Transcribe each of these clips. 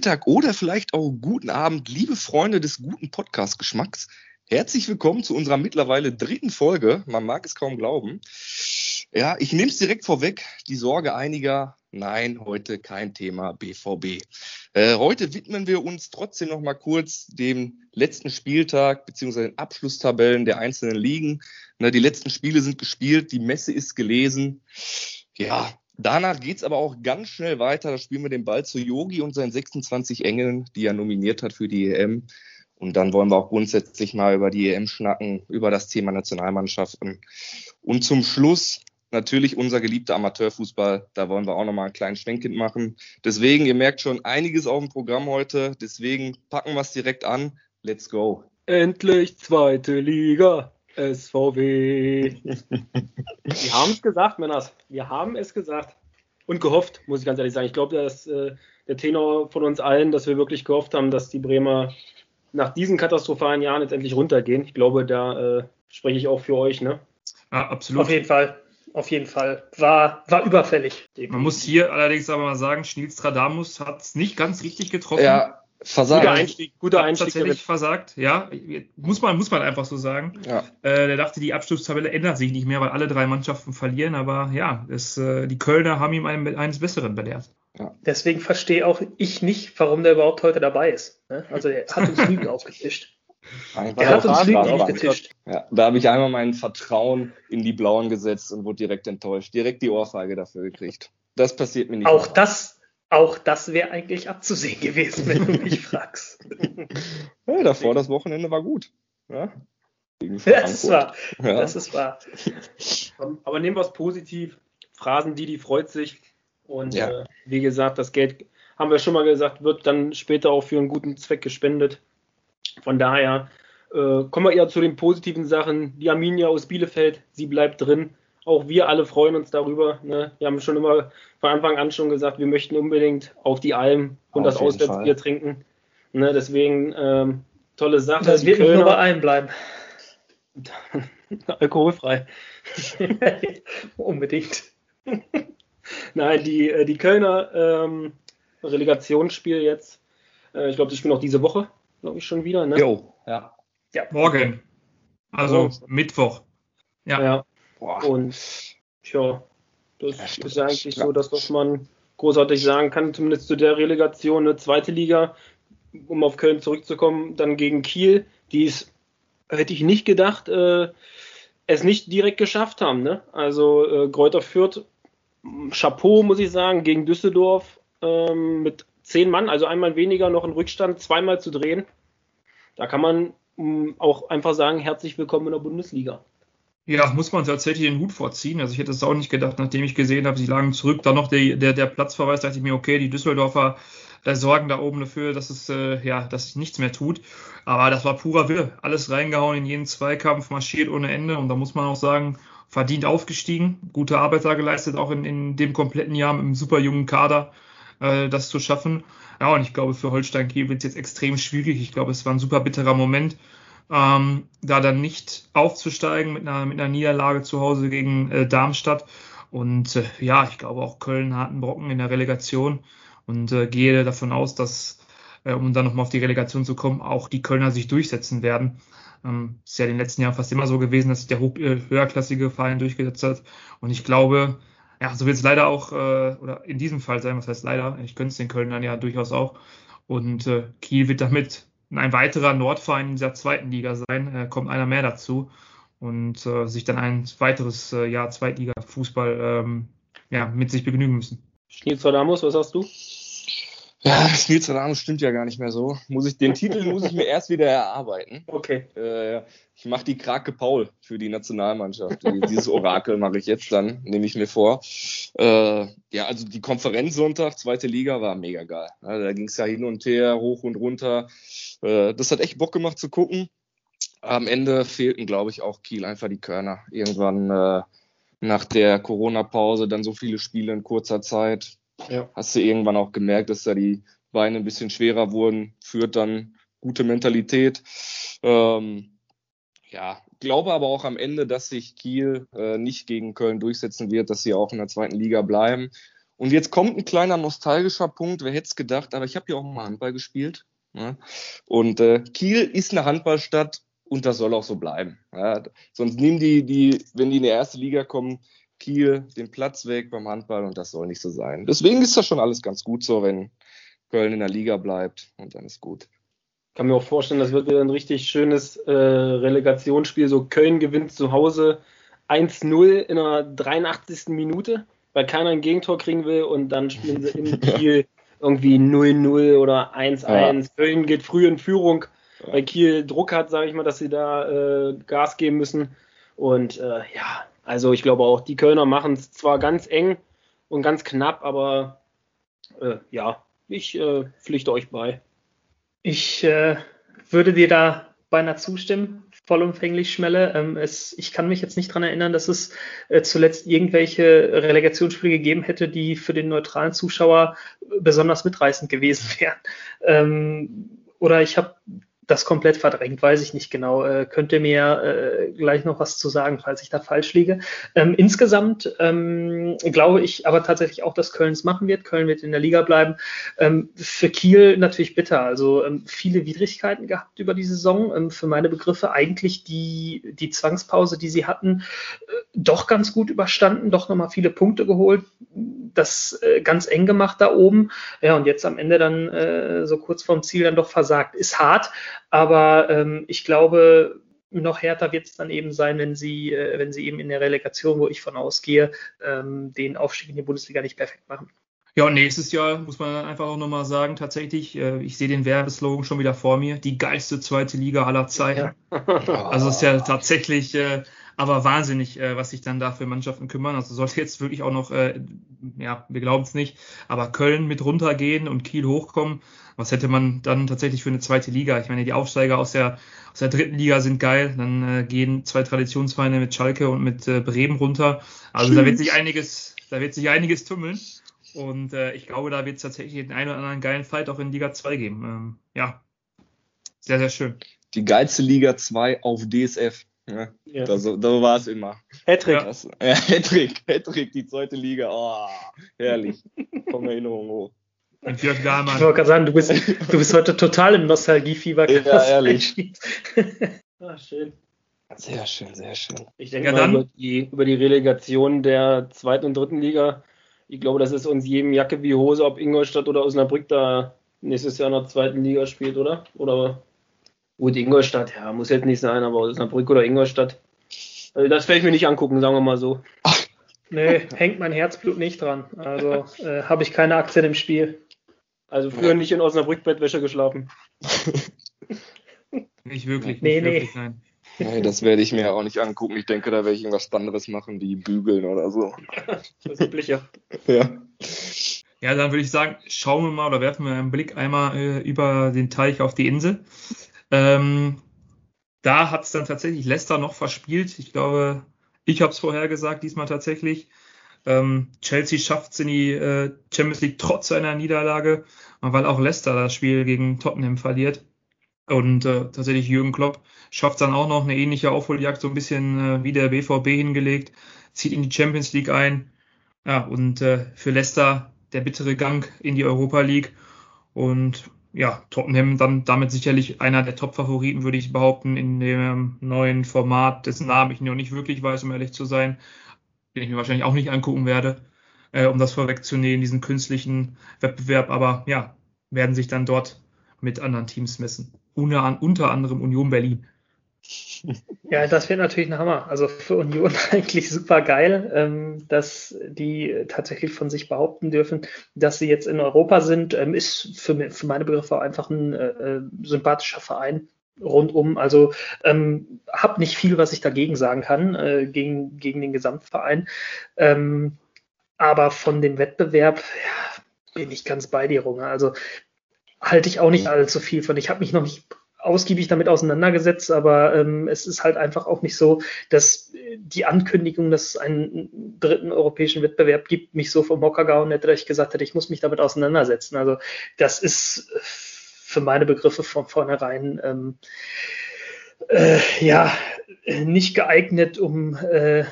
Mittag oder vielleicht auch guten Abend, liebe Freunde des guten Podcast-Geschmacks. Herzlich willkommen zu unserer mittlerweile dritten Folge. Man mag es kaum glauben. Ja, ich nehme es direkt vorweg. Die Sorge einiger. Nein, heute kein Thema BVB. Äh, heute widmen wir uns trotzdem noch mal kurz dem letzten Spieltag beziehungsweise den Abschlusstabellen der einzelnen Ligen. Na, die letzten Spiele sind gespielt, die Messe ist gelesen. Ja, Danach geht's aber auch ganz schnell weiter. Da spielen wir den Ball zu Yogi und seinen 26 Engeln, die er nominiert hat für die EM. Und dann wollen wir auch grundsätzlich mal über die EM schnacken, über das Thema Nationalmannschaften. Und zum Schluss natürlich unser geliebter Amateurfußball. Da wollen wir auch nochmal einen kleinen Schwenk machen. Deswegen, ihr merkt schon einiges auf dem Programm heute. Deswegen packen wir es direkt an. Let's go. Endlich zweite Liga. SVW. Wir haben es gesagt, Männers. Wir haben es gesagt. Und gehofft, muss ich ganz ehrlich sagen. Ich glaube, dass äh, der Tenor von uns allen, dass wir wirklich gehofft haben, dass die Bremer nach diesen katastrophalen Jahren jetzt endlich runtergehen. Ich glaube, da äh, spreche ich auch für euch, ne? Ja, absolut. Auf jeden Fall. Auf jeden Fall. War, war überfällig. Man muss hier allerdings aber mal sagen, Schnilstradamus hat es nicht ganz richtig getroffen. Ja, versagt. Guter Einstieg, guter Einstieg tatsächlich versagt, ja. Muss man, muss man einfach so sagen. Ja. Äh, der dachte, die Abschlusstabelle ändert sich nicht mehr, weil alle drei Mannschaften verlieren, aber ja, es, äh, die Kölner haben ihm einen, eines Besseren belehrt. Ja. Deswegen verstehe auch ich nicht, warum der überhaupt heute dabei ist. Ne? Also er hat uns Lügen aufgetischt. er hat uns Lügen aufgetischt. Ja, da habe ich einmal mein Vertrauen in die Blauen gesetzt und wurde direkt enttäuscht. Direkt die Ohrfeige dafür gekriegt. Das passiert mir nicht. Auch mehr. das auch das wäre eigentlich abzusehen gewesen, wenn du mich fragst. ja, davor das Wochenende war gut. Ja, das ist wahr. Ja. Das ist wahr. Aber nehmen wir es positiv. Phrasen, die, die freut sich. Und ja. äh, wie gesagt, das Geld, haben wir schon mal gesagt, wird dann später auch für einen guten Zweck gespendet. Von daher äh, kommen wir eher zu den positiven Sachen. Die Arminia aus Bielefeld, sie bleibt drin auch wir alle freuen uns darüber. Ne? Wir haben schon immer von Anfang an schon gesagt, wir möchten unbedingt auf die Alm und auf das Auswärtsbier trinken. Ne? Deswegen ähm, tolle Sache. Das wird Kölner, nur bei allen bleiben. Alkoholfrei. unbedingt. Nein, die, äh, die Kölner ähm, Relegationsspiel jetzt. Äh, ich glaube, die spielen auch diese Woche, glaube ich, schon wieder. Ne? Jo, ja. ja. Morgen. Also oh. Mittwoch. Ja. ja. Boah. Und tja, das ja, ist eigentlich so das, was man großartig sagen kann, zumindest zu der Relegation. Eine zweite Liga, um auf Köln zurückzukommen, dann gegen Kiel, die es, hätte ich nicht gedacht, äh, es nicht direkt geschafft haben. Ne? Also äh, Gräuter Fürth, Chapeau, muss ich sagen, gegen Düsseldorf ähm, mit zehn Mann, also einmal weniger noch in Rückstand, zweimal zu drehen. Da kann man mh, auch einfach sagen, herzlich willkommen in der Bundesliga. Ja, muss man tatsächlich den Hut vorziehen. Also ich hätte es auch nicht gedacht, nachdem ich gesehen habe, sie lagen zurück, dann noch der, der, der Platzverweis, dachte ich mir, okay, die Düsseldorfer äh, sorgen da oben dafür, dass es äh, ja, dass sich nichts mehr tut. Aber das war purer Wille. Alles reingehauen in jeden Zweikampf, marschiert ohne Ende. Und da muss man auch sagen, verdient aufgestiegen, gute Arbeit da geleistet, auch in, in dem kompletten Jahr mit einem super jungen Kader äh, das zu schaffen. Ja, und ich glaube, für Holstein Kiel wird es jetzt extrem schwierig. Ich glaube, es war ein super bitterer Moment ähm, da dann nicht aufzusteigen mit einer, mit einer Niederlage zu Hause gegen äh, Darmstadt. Und äh, ja, ich glaube auch Köln hat einen Brocken in der Relegation und äh, gehe davon aus, dass, äh, um dann nochmal auf die Relegation zu kommen, auch die Kölner sich durchsetzen werden. Ähm, ist ja in den letzten Jahren fast immer so gewesen, dass sich der hoch, äh, höherklassige Verein durchgesetzt hat. Und ich glaube, ja, so wird es leider auch, äh, oder in diesem Fall sein, was heißt leider, ich könnte es den Kölnern ja durchaus auch. Und äh, Kiel wird damit ein weiterer Nordverein in dieser zweiten Liga sein, äh, kommt einer mehr dazu und äh, sich dann ein weiteres äh, Jahr Zweitliga-Fußball ähm, ja, mit sich begnügen müssen. Schnitzerdamos, was hast du? Ja, Schnitzerdamos stimmt ja gar nicht mehr so. Muss ich, den Titel muss ich mir erst wieder erarbeiten. Okay. Äh, ich mache die Krake Paul für die Nationalmannschaft. Dieses Orakel mache ich jetzt dann, nehme ich mir vor. Äh, ja, also die Konferenz Sonntag, zweite Liga, war mega geil. Ja, da ging es ja hin und her, hoch und runter. Äh, das hat echt Bock gemacht zu gucken. Am Ende fehlten, glaube ich, auch Kiel einfach die Körner. Irgendwann, äh, nach der Corona-Pause dann so viele Spiele in kurzer Zeit. Ja. Hast du irgendwann auch gemerkt, dass da die Beine ein bisschen schwerer wurden, führt dann gute Mentalität. Ähm, ja, glaube aber auch am Ende, dass sich Kiel äh, nicht gegen Köln durchsetzen wird, dass sie auch in der zweiten Liga bleiben. Und jetzt kommt ein kleiner nostalgischer Punkt, wer hätte es gedacht, aber ich habe ja auch mal Handball gespielt. Ja? Und äh, Kiel ist eine Handballstadt und das soll auch so bleiben. Ja? Sonst nehmen die, die, wenn die in die erste Liga kommen, Kiel den Platz weg beim Handball und das soll nicht so sein. Deswegen ist das schon alles ganz gut so, wenn Köln in der Liga bleibt und dann ist gut kann mir auch vorstellen, das wird wieder ein richtig schönes äh, Relegationsspiel. So Köln gewinnt zu Hause 1-0 in der 83. Minute, weil keiner ein Gegentor kriegen will und dann spielen sie in Kiel irgendwie 0-0 oder 1-1. Ja. Köln geht früh in Führung, weil Kiel Druck hat, sage ich mal, dass sie da äh, Gas geben müssen. Und äh, ja, also ich glaube auch, die Kölner machen es zwar ganz eng und ganz knapp, aber äh, ja, ich äh, pflichte euch bei. Ich äh, würde dir da beinahe zustimmen, vollumfänglich Schmelle. Ähm, es, ich kann mich jetzt nicht dran erinnern, dass es äh, zuletzt irgendwelche Relegationsspiele gegeben hätte, die für den neutralen Zuschauer besonders mitreißend gewesen wären. Ähm, oder ich habe das komplett verdrängt, weiß ich nicht genau. Äh, könnte mir äh, gleich noch was zu sagen, falls ich da falsch liege. Ähm, insgesamt ähm, glaube ich aber tatsächlich auch, dass Köln es machen wird. Köln wird in der Liga bleiben. Ähm, für Kiel natürlich bitter. Also ähm, viele Widrigkeiten gehabt über die Saison. Ähm, für meine Begriffe eigentlich die, die Zwangspause, die sie hatten, äh, doch ganz gut überstanden, doch nochmal viele Punkte geholt. Das äh, ganz eng gemacht da oben. Ja, und jetzt am Ende dann äh, so kurz vorm Ziel dann doch versagt. Ist hart, aber ähm, ich glaube, noch härter wird es dann eben sein, wenn sie, äh, wenn sie eben in der Relegation, wo ich von ausgehe, ähm, den Aufstieg in die Bundesliga nicht perfekt machen. Ja, und nächstes Jahr muss man einfach auch nochmal sagen, tatsächlich, äh, ich sehe den Werbeslogan schon wieder vor mir, die geilste zweite Liga aller Zeiten. Ja. Also es ist ja tatsächlich äh, aber wahnsinnig, äh, was sich dann da für Mannschaften kümmern. Also sollte jetzt wirklich auch noch, äh, ja, wir glauben es nicht, aber Köln mit runtergehen und Kiel hochkommen, was hätte man dann tatsächlich für eine zweite Liga? Ich meine, die Aufsteiger aus der, aus der dritten Liga sind geil, dann äh, gehen zwei Traditionsvereine mit Schalke und mit äh, Bremen runter. Also da wird sich einiges, da wird sich einiges tummeln. Und äh, ich glaube, da wird es tatsächlich den einen oder anderen geilen Fight auch in Liga 2 geben. Ähm, ja, sehr, sehr schön. Die geilste Liga 2 auf DSF. Ja, ja. Da, so, da war es immer. Hattrick. Ja, Hattrick, Hattrick, die zweite Liga. Oh, herrlich. Komm Erinnerung hoch. Und Jörg Dahlmann. Ich wollte gerade sagen, du bist, du bist heute total im Nostalgiefieber. Ja, ehrlich. ah, schön. Sehr schön, sehr schön. Ich denke ja, mal über die, über die Relegation der zweiten und dritten Liga. Ich glaube, das ist uns jedem Jacke wie Hose, ob Ingolstadt oder Osnabrück da nächstes Jahr in der zweiten Liga spielt, oder? Oder Gut, Ingolstadt, ja, muss jetzt nicht sein, aber Osnabrück oder Ingolstadt. Also das werde ich mir nicht angucken, sagen wir mal so. Nee, hängt mein Herzblut nicht dran. Also äh, habe ich keine Aktien im Spiel. Also früher nicht in Osnabrück Bettwäsche geschlafen. nicht wirklich, nee, nicht nee. wirklich, nein. Nee, das werde ich mir auch nicht angucken. Ich denke, da werde ich irgendwas anderes machen, wie bügeln oder so. das übliche. Ja. Ja, dann würde ich sagen, schauen wir mal oder werfen wir einen Blick einmal äh, über den Teich auf die Insel. Ähm, da hat es dann tatsächlich Leicester noch verspielt. Ich glaube, ich habe es vorher gesagt, diesmal tatsächlich. Ähm, Chelsea schafft es in die äh, Champions League trotz einer Niederlage, weil auch Leicester das Spiel gegen Tottenham verliert. Und äh, tatsächlich Jürgen Klopp schafft dann auch noch eine ähnliche Aufholjagd, so ein bisschen äh, wie der BVB hingelegt, zieht in die Champions League ein. Ja, und äh, für Leicester der bittere Gang in die Europa League. Und ja, Tottenham dann damit sicherlich einer der Top-Favoriten, würde ich behaupten, in dem neuen Format, dessen Namen ich noch nicht wirklich weiß, um ehrlich zu sein, den ich mir wahrscheinlich auch nicht angucken werde, äh, um das vorwegzunehmen, diesen künstlichen Wettbewerb. Aber ja, werden sich dann dort mit anderen Teams messen. Unter, unter anderem Union Berlin. Ja, das wird natürlich ein Hammer. Also für Union eigentlich super geil, ähm, dass die tatsächlich von sich behaupten dürfen, dass sie jetzt in Europa sind. Ähm, ist für, für meine Begriffe einfach ein äh, äh, sympathischer Verein rundum. Also ähm, habe nicht viel, was ich dagegen sagen kann, äh, gegen, gegen den Gesamtverein. Ähm, aber von dem Wettbewerb ja, bin ich ganz bei dir, Runge. Also halte ich auch nicht allzu viel von. Ich habe mich noch nicht ausgiebig damit auseinandergesetzt, aber ähm, es ist halt einfach auch nicht so, dass die Ankündigung, dass es einen dritten europäischen Wettbewerb gibt, mich so vom Hocker gehauen hätte, dass ich gesagt hätte, ich muss mich damit auseinandersetzen. Also das ist für meine Begriffe von vornherein ähm, äh, ja nicht geeignet, um äh,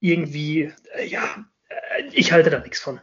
irgendwie, äh, ja, äh, ich halte da nichts von.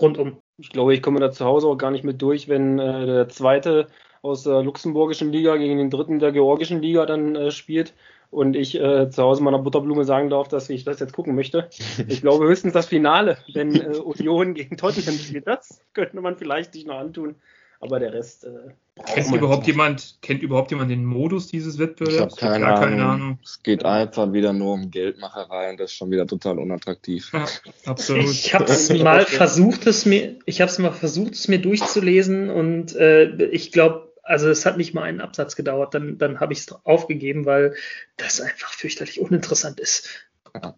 Rundum. Ich glaube, ich komme da zu Hause auch gar nicht mit durch, wenn äh, der zweite aus der luxemburgischen Liga gegen den dritten der georgischen Liga dann äh, spielt und ich äh, zu Hause meiner Butterblume sagen darf, dass ich das jetzt gucken möchte. Ich glaube höchstens das Finale, wenn äh, Union gegen Tottenham spielt. Das könnte man vielleicht sich noch antun. Aber der Rest. Äh, kennt überhaupt jemand, kennt überhaupt jemand den Modus dieses Wettbewerbs? Ich habe keine, Ahnung. keine Ahnung. Es geht einfach wieder nur um Geldmacherei und das ist schon wieder total unattraktiv. Ja, absolut. Ich habe es mal versucht, es mir, ich habe es mal versucht, es mir durchzulesen und äh, ich glaube, also es hat nicht mal einen Absatz gedauert, dann, dann habe ich es aufgegeben, weil das einfach fürchterlich uninteressant ist. Ja,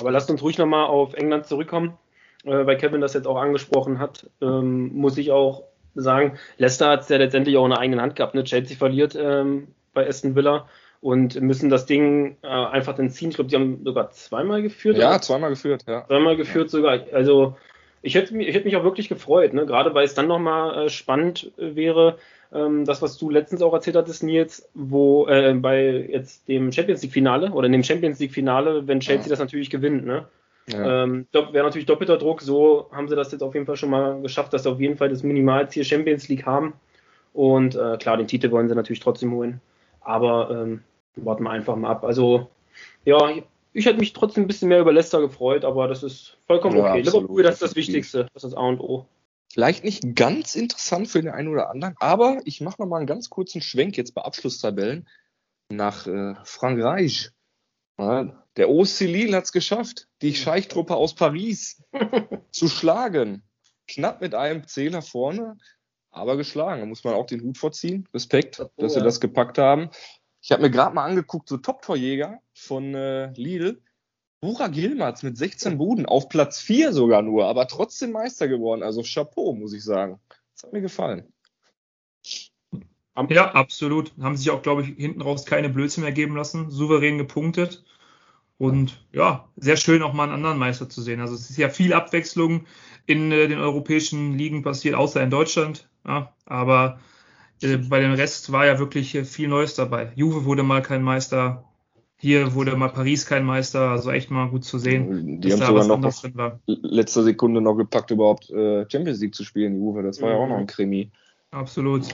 Aber lasst uns ruhig nochmal auf England zurückkommen, äh, weil Kevin das jetzt auch angesprochen hat. Ähm, muss ich auch sagen, Leicester hat es ja letztendlich auch in der eigenen Hand gehabt. Ne? Chelsea verliert ähm, bei Aston Villa und müssen das Ding äh, einfach dann ziehen. Ich glaube, die haben sogar zweimal geführt. Ja, oder? zweimal geführt, ja. Zweimal geführt ja. sogar. Also ich hätte, mich, ich hätte mich auch wirklich gefreut, ne? gerade weil es dann nochmal äh, spannend wäre, ähm, das, was du letztens auch erzählt hattest, Nils, wo äh, bei jetzt dem Champions League-Finale oder in dem Champions League-Finale, wenn Chelsea ja. das natürlich gewinnt, ne? Ja. Ähm, Wäre natürlich doppelter Druck. So haben sie das jetzt auf jeden Fall schon mal geschafft, dass sie auf jeden Fall das Minimalziel Champions League haben. Und äh, klar, den Titel wollen sie natürlich trotzdem holen. Aber ähm, warten wir einfach mal ab. Also, ja, ich hätte mich trotzdem ein bisschen mehr über Leicester gefreut, aber das ist vollkommen ja, okay. Liverpool, das ist das Wichtigste. Das ist das A und O. Vielleicht nicht ganz interessant für den einen oder anderen, aber ich mache noch mal einen ganz kurzen Schwenk jetzt bei Abschlusstabellen nach äh, Frankreich. Ja, der OC Lille hat es geschafft, die Scheichtruppe aus Paris zu schlagen. Knapp mit einem Zähler vorne, aber geschlagen. Da muss man auch den Hut vorziehen. Respekt, oh, dass sie ja. das gepackt haben. Ich habe mir gerade mal angeguckt, so Top-Torjäger von äh, Lille Burak Yilmaz mit 16 Buden auf Platz 4 sogar nur, aber trotzdem Meister geworden. Also Chapeau, muss ich sagen. Das hat mir gefallen. Ja, absolut. Haben sich auch, glaube ich, hinten raus keine Blödsinn mehr geben lassen. Souverän gepunktet. Und ja, sehr schön auch mal einen anderen Meister zu sehen. Also es ist ja viel Abwechslung in äh, den europäischen Ligen passiert, außer in Deutschland. Ja, aber äh, bei dem Rest war ja wirklich äh, viel Neues dabei. Juve wurde mal kein Meister, hier wurde mal Paris kein Meister, also echt mal gut zu sehen. Die haben sogar noch auf letzter Sekunde noch gepackt, überhaupt äh, Champions League zu spielen, die Juve. Das war mhm. ja auch noch ein Krimi. Absolut.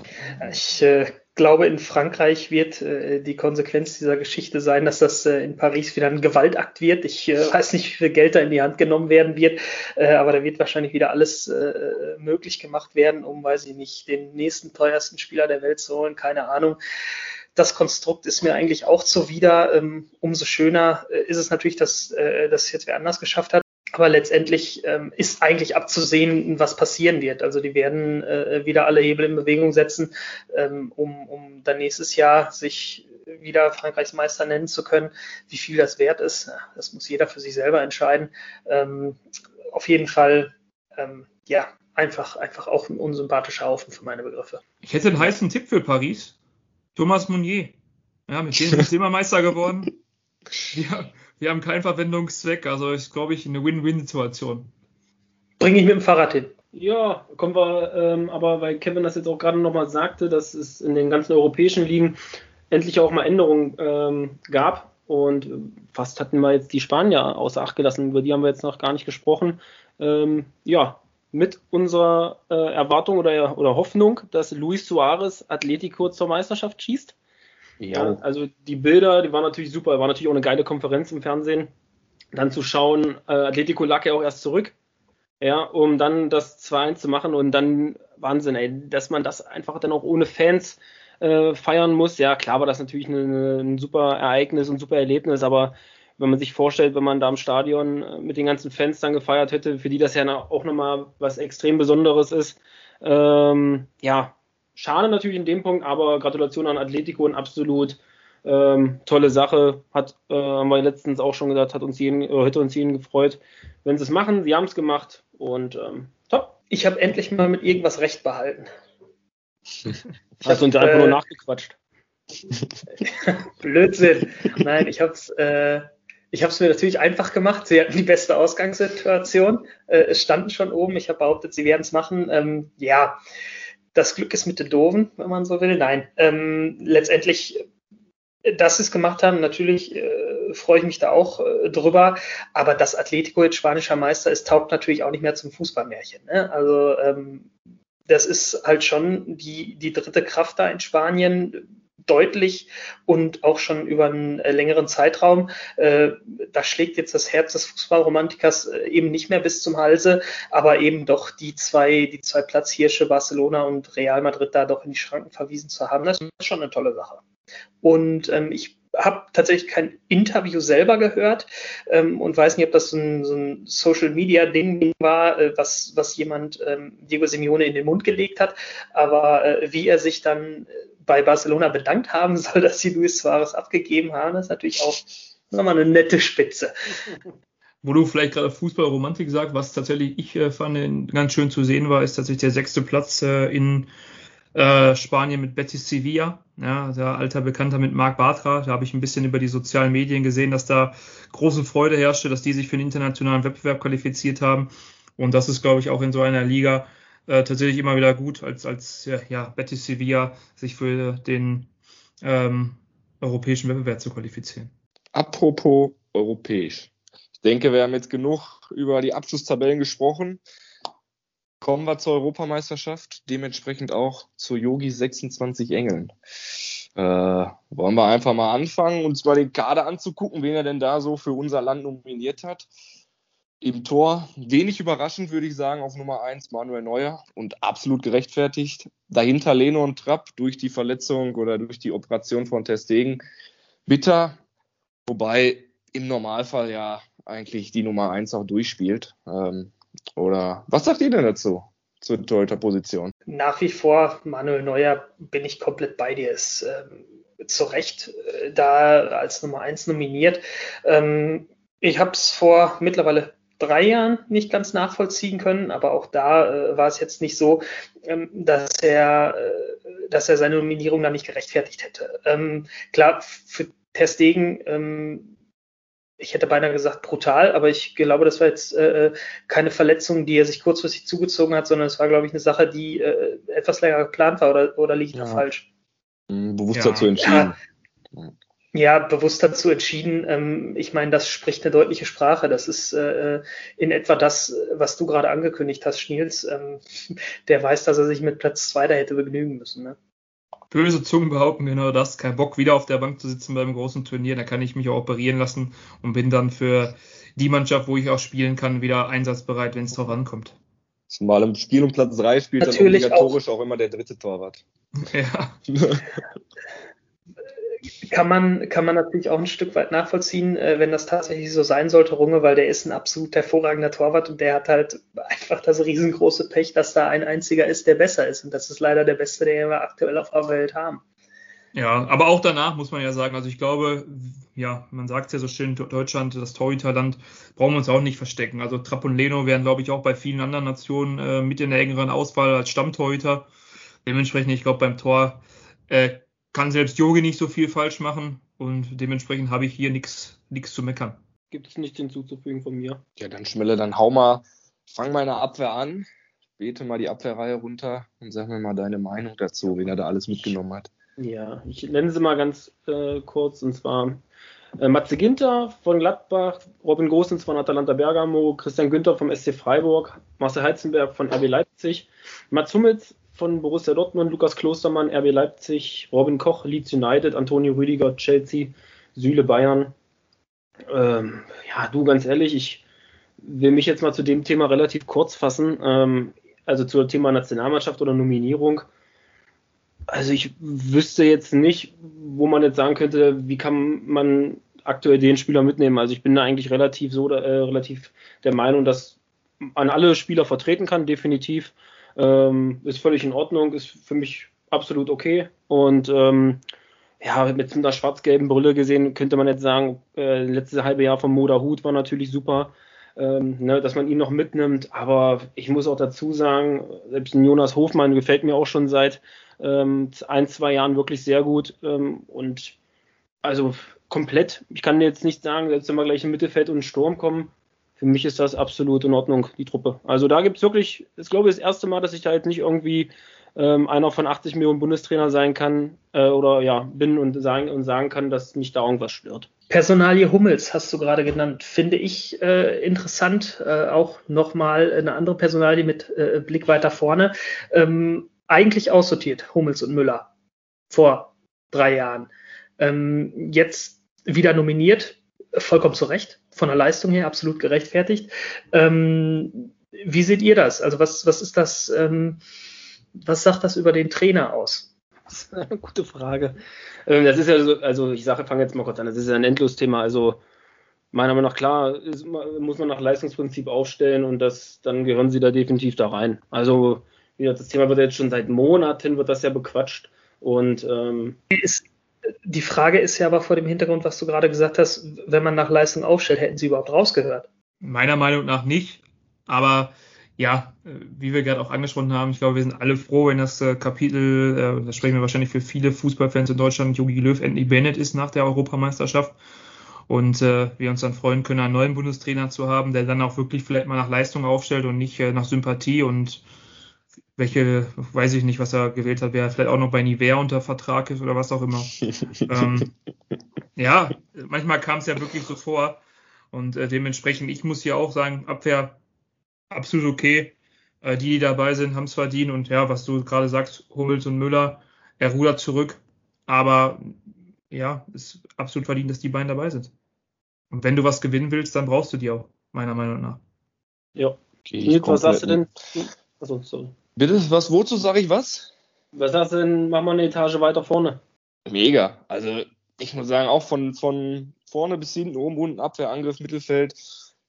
Ich äh, glaube, in Frankreich wird äh, die Konsequenz dieser Geschichte sein, dass das äh, in Paris wieder ein Gewaltakt wird. Ich äh, weiß nicht, wie viel Geld da in die Hand genommen werden wird, äh, aber da wird wahrscheinlich wieder alles äh, möglich gemacht werden, um, weiß ich nicht, den nächsten teuersten Spieler der Welt zu holen. Keine Ahnung das Konstrukt ist mir eigentlich auch zuwider. Ähm, umso schöner äh, ist es natürlich, dass äh, das jetzt wer anders geschafft hat. Aber letztendlich ähm, ist eigentlich abzusehen, was passieren wird. Also die werden äh, wieder alle Hebel in Bewegung setzen, ähm, um, um dann nächstes Jahr sich wieder Frankreichs Meister nennen zu können. Wie viel das wert ist, das muss jeder für sich selber entscheiden. Ähm, auf jeden Fall, ähm, ja, einfach, einfach auch ein unsympathischer Haufen für meine Begriffe. Ich hätte einen heißen Tipp für Paris. Thomas Mounier. Ja, mit dem sind wir Meister geworden. Wir, wir haben keinen Verwendungszweck, also ist, glaube ich, eine Win-Win-Situation. Bringe ich mit dem Fahrrad hin. Ja, kommen wir, ähm, aber weil Kevin das jetzt auch gerade nochmal sagte, dass es in den ganzen europäischen Ligen endlich auch mal Änderungen ähm, gab. Und fast hatten wir jetzt die Spanier außer Acht gelassen, über die haben wir jetzt noch gar nicht gesprochen. Ähm, ja, mit unserer äh, Erwartung oder, oder Hoffnung, dass Luis Suarez Atletico zur Meisterschaft schießt. Ja. Also die Bilder, die waren natürlich super, war natürlich auch eine geile Konferenz im Fernsehen. Dann zu schauen, äh, Atletico lag ja auch erst zurück, ja, um dann das 2-1 zu machen und dann Wahnsinn, ey, dass man das einfach dann auch ohne Fans äh, feiern muss. Ja, klar war das natürlich eine, ein super Ereignis und super Erlebnis, aber wenn man sich vorstellt, wenn man da im Stadion äh, mit den ganzen Fans dann gefeiert hätte, für die das ja auch nochmal was extrem Besonderes ist. Ähm, ja, schade natürlich in dem Punkt, aber Gratulation an Atletico und absolut ähm, tolle Sache. Hat, äh, haben wir letztens auch schon gesagt, hat uns jeden, oder hätte uns jeden gefreut, wenn sie es machen. Sie haben es gemacht und ähm, top. Ich habe endlich mal mit irgendwas Recht behalten. Hast du uns einfach äh, nur nachgequatscht? Blödsinn. Nein, ich habe es äh, ich habe es mir natürlich einfach gemacht. Sie hatten die beste Ausgangssituation. Äh, es standen schon oben. Ich habe behauptet, sie werden es machen. Ähm, ja, das Glück ist mit den Doofen, wenn man so will. Nein, ähm, letztendlich, dass sie es gemacht haben, natürlich äh, freue ich mich da auch äh, drüber. Aber dass Atletico jetzt spanischer Meister ist, taugt natürlich auch nicht mehr zum Fußballmärchen. Ne? Also ähm, das ist halt schon die, die dritte Kraft da in Spanien deutlich und auch schon über einen äh, längeren Zeitraum. Äh, da schlägt jetzt das Herz des Fußballromantikers äh, eben nicht mehr bis zum Halse, aber eben doch die zwei, die zwei Platzhirsche Barcelona und Real Madrid da doch in die Schranken verwiesen zu haben. Das ist schon eine tolle Sache. Und ähm, ich habe tatsächlich kein Interview selber gehört ähm, und weiß nicht, ob das so ein, so ein Social Media Ding war, äh, was, was jemand ähm, Diego Simeone in den Mund gelegt hat. Aber äh, wie er sich dann bei Barcelona bedankt haben soll, dass sie Luis Suarez abgegeben haben, das ist natürlich auch nochmal eine nette Spitze. Wo du vielleicht gerade Fußballromantik sagst, was tatsächlich ich äh, fand, ganz schön zu sehen war, ist tatsächlich der sechste Platz äh, in äh, Spanien mit Betis Sevilla, ja, der alter Bekannter mit Marc Bartra. Da habe ich ein bisschen über die sozialen Medien gesehen, dass da große Freude herrschte, dass die sich für den internationalen Wettbewerb qualifiziert haben. Und das ist, glaube ich, auch in so einer Liga äh, tatsächlich immer wieder gut, als, als ja, ja, Betis Sevilla sich für den ähm, europäischen Wettbewerb zu qualifizieren. Apropos europäisch. Ich denke, wir haben jetzt genug über die Abschlusstabellen gesprochen. Kommen wir zur Europameisterschaft, dementsprechend auch zu Yogi 26 Engeln. Äh, wollen wir einfach mal anfangen, uns mal den Kader anzugucken, wen er denn da so für unser Land nominiert hat. Im Tor, wenig überraschend würde ich sagen, auf Nummer 1 Manuel Neuer und absolut gerechtfertigt. Dahinter Leno und Trapp durch die Verletzung oder durch die Operation von Testegen. Bitter, wobei im Normalfall ja eigentlich die Nummer 1 auch durchspielt. Ähm, oder was sagt ihr denn dazu? Zur Torhüter-Position? Nach wie vor, Manuel Neuer, bin ich komplett bei dir. Ist ähm, zu Recht äh, da als Nummer 1 nominiert. Ähm, ich habe es vor mittlerweile drei Jahren nicht ganz nachvollziehen können, aber auch da äh, war es jetzt nicht so, ähm, dass er, äh, dass er seine Nominierung dann nicht gerechtfertigt hätte. Ähm, klar, für Testegen, ähm, ich hätte beinahe gesagt brutal, aber ich glaube, das war jetzt äh, äh, keine Verletzung, die er sich kurzfristig zugezogen hat, sondern es war, glaube ich, eine Sache, die äh, etwas länger geplant war oder, oder liegt ja. da falsch? Bewusst ja. dazu entschieden. Ja ja, bewusst dazu entschieden. Ähm, ich meine, das spricht eine deutliche Sprache. Das ist äh, in etwa das, was du gerade angekündigt hast, Schniels. Ähm, der weiß, dass er sich mit Platz zwei da hätte begnügen müssen. Ne? Böse Zungen behaupten genau das. Kein Bock, wieder auf der Bank zu sitzen beim großen Turnier. Da kann ich mich auch operieren lassen und bin dann für die Mannschaft, wo ich auch spielen kann, wieder einsatzbereit, wenn es drauf ankommt. Zumal im Spiel um Platz drei spielt Natürlich dann obligatorisch auch. auch immer der dritte Torwart. Ja. kann man, kann man natürlich auch ein Stück weit nachvollziehen, äh, wenn das tatsächlich so sein sollte, Runge, weil der ist ein absolut hervorragender Torwart und der hat halt einfach das riesengroße Pech, dass da ein einziger ist, der besser ist. Und das ist leider der Beste, den wir aktuell auf der Welt haben. Ja, aber auch danach muss man ja sagen, also ich glaube, ja, man sagt ja so schön, Deutschland, das Torhüterland, brauchen wir uns auch nicht verstecken. Also Trapp und Leno wären, glaube ich, auch bei vielen anderen Nationen äh, mit in der engeren Auswahl als Stammtorhüter. Dementsprechend, ich glaube, beim Tor äh, kann selbst Yogi nicht so viel falsch machen und dementsprechend habe ich hier nichts zu meckern. Gibt es nichts hinzuzufügen von mir? Ja, dann Schmelle, dann hau mal, fang meine Abwehr an, bete mal die Abwehrreihe runter und sag mir mal deine Meinung dazu, wen er da alles mitgenommen hat. Ja, ich nenne sie mal ganz äh, kurz und zwar äh, Matze Ginter von Gladbach, Robin Gosens von Atalanta Bergamo, Christian Günther vom SC Freiburg, Marcel Heizenberg von RB Leipzig, Mats Hummels von Borussia Dortmund, Lukas Klostermann, RB Leipzig, Robin Koch, Leeds United, Antonio Rüdiger, Chelsea, Süle Bayern. Ähm, ja, du ganz ehrlich, ich will mich jetzt mal zu dem Thema relativ kurz fassen, ähm, also zum Thema Nationalmannschaft oder Nominierung. Also ich wüsste jetzt nicht, wo man jetzt sagen könnte, wie kann man aktuell den Spieler mitnehmen. Also ich bin da eigentlich relativ so, äh, relativ der Meinung, dass man alle Spieler vertreten kann, definitiv. Ähm, ist völlig in Ordnung, ist für mich absolut okay. Und ähm, ja, mit einer schwarz-gelben Brille gesehen, könnte man jetzt sagen, äh, letzte halbe Jahr vom Moda Hut war natürlich super, ähm, ne, dass man ihn noch mitnimmt. Aber ich muss auch dazu sagen, selbst Jonas Hofmann gefällt mir auch schon seit ähm, ein, zwei Jahren wirklich sehr gut. Ähm, und Also komplett. Ich kann jetzt nicht sagen, jetzt wenn wir gleich im Mittelfeld und Sturm kommen. Für mich ist das absolut in Ordnung, die Truppe. Also da gibt es wirklich, ich glaube, das erste Mal, dass ich jetzt nicht irgendwie ähm, einer von 80 Millionen Bundestrainer sein kann äh, oder ja, bin und sagen, und sagen kann, dass mich da irgendwas stört. Personalie Hummels hast du gerade genannt, finde ich äh, interessant. Äh, auch nochmal eine andere Personalie mit äh, Blick weiter vorne. Ähm, eigentlich aussortiert, Hummels und Müller vor drei Jahren. Ähm, jetzt wieder nominiert, vollkommen zu Recht, von der Leistung her absolut gerechtfertigt. Ähm, wie seht ihr das? Also was, was ist das? Ähm, was sagt das über den Trainer aus? Das ist eine gute Frage. Ähm, das ist ja so, also ich sage, fange jetzt mal kurz an, das ist ja ein Endlos-Thema. Also meiner Meinung nach klar, ist, muss man nach Leistungsprinzip aufstellen und das, dann gehören sie da definitiv da rein. Also wie gesagt, das Thema wird jetzt schon seit Monaten wird das ja bequatscht und ähm, ist, die Frage ist ja aber vor dem Hintergrund, was du gerade gesagt hast, wenn man nach Leistung aufstellt, hätten sie überhaupt rausgehört? Meiner Meinung nach nicht, aber ja, wie wir gerade auch angesprochen haben, ich glaube, wir sind alle froh, wenn das äh, Kapitel, äh, das sprechen wir wahrscheinlich für viele Fußballfans in Deutschland, Jogi Löw endlich beendet ist nach der Europameisterschaft und äh, wir uns dann freuen können, einen neuen Bundestrainer zu haben, der dann auch wirklich vielleicht mal nach Leistung aufstellt und nicht nach Sympathie und welche, weiß ich nicht, was er gewählt hat, wer vielleicht auch noch bei Nivea unter Vertrag ist oder was auch immer. ähm, ja, manchmal kam es ja wirklich so vor und äh, dementsprechend, ich muss hier auch sagen, Abwehr absolut okay. Äh, die, die dabei sind, haben es verdient. Und ja, was du gerade sagst, Hummels und Müller, er rudert zurück. Aber ja, ist absolut verdient, dass die beiden dabei sind. Und wenn du was gewinnen willst, dann brauchst du die auch, meiner Meinung nach. Ja. Okay, Nils, was sagst du denn? Achso, sorry. Bitte, was, wozu sage ich was? Was sagst du denn, mach mal eine Etage weiter vorne? Mega. Also, ich muss sagen, auch von, von vorne bis hinten, oben, unten, Abwehr, Angriff, Mittelfeld,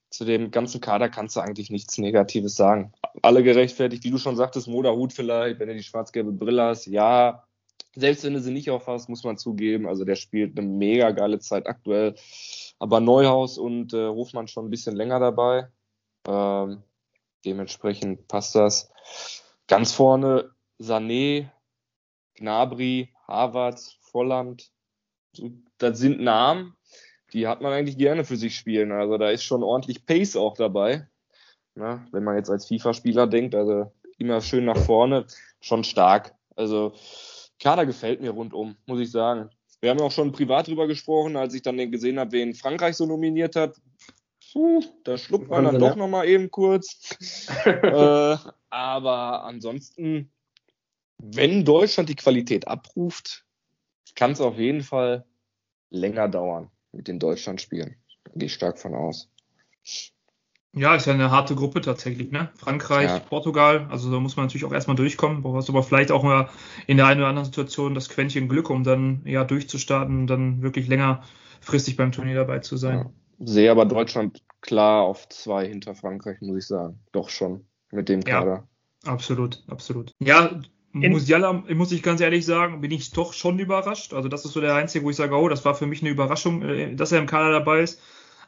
zu dem ganzen Kader kannst du eigentlich nichts Negatives sagen. Alle gerechtfertigt, wie du schon sagtest, Moderhut vielleicht, wenn du die schwarz-gelbe Brille hast, ja. Selbst wenn du sie nicht aufhast, muss man zugeben. Also der spielt eine mega geile Zeit aktuell. Aber Neuhaus und äh, Hofmann schon ein bisschen länger dabei. Ähm, dementsprechend passt das. Ganz vorne Sané, Gnabry, Harvard, Volland. Das sind Namen, die hat man eigentlich gerne für sich spielen. Also da ist schon ordentlich Pace auch dabei. Na, wenn man jetzt als FIFA-Spieler denkt, also immer schön nach vorne, schon stark. Also Kader gefällt mir rundum, muss ich sagen. Wir haben auch schon privat drüber gesprochen, als ich dann gesehen habe, wen Frankreich so nominiert hat. Puh, da schluckt man dann doch nochmal eben kurz. äh, aber ansonsten, wenn Deutschland die Qualität abruft, kann es auf jeden Fall länger dauern mit den Deutschlandspielen. Gehe ich stark von aus. Ja, ist ja eine harte Gruppe tatsächlich, ne? Frankreich, ja. Portugal, also da muss man natürlich auch erstmal durchkommen. Brauchst aber vielleicht auch mal in der einen oder anderen Situation das Quäntchen Glück, um dann ja durchzustarten und dann wirklich längerfristig beim Turnier dabei zu sein. Ja. Sehe aber Deutschland klar auf zwei hinter Frankreich, muss ich sagen. Doch schon mit dem Kader. Ja, absolut, absolut. Ja, Musiala, muss ich ganz ehrlich sagen, bin ich doch schon überrascht. Also das ist so der einzige, wo ich sage, oh, das war für mich eine Überraschung, äh, dass er im Kader dabei ist.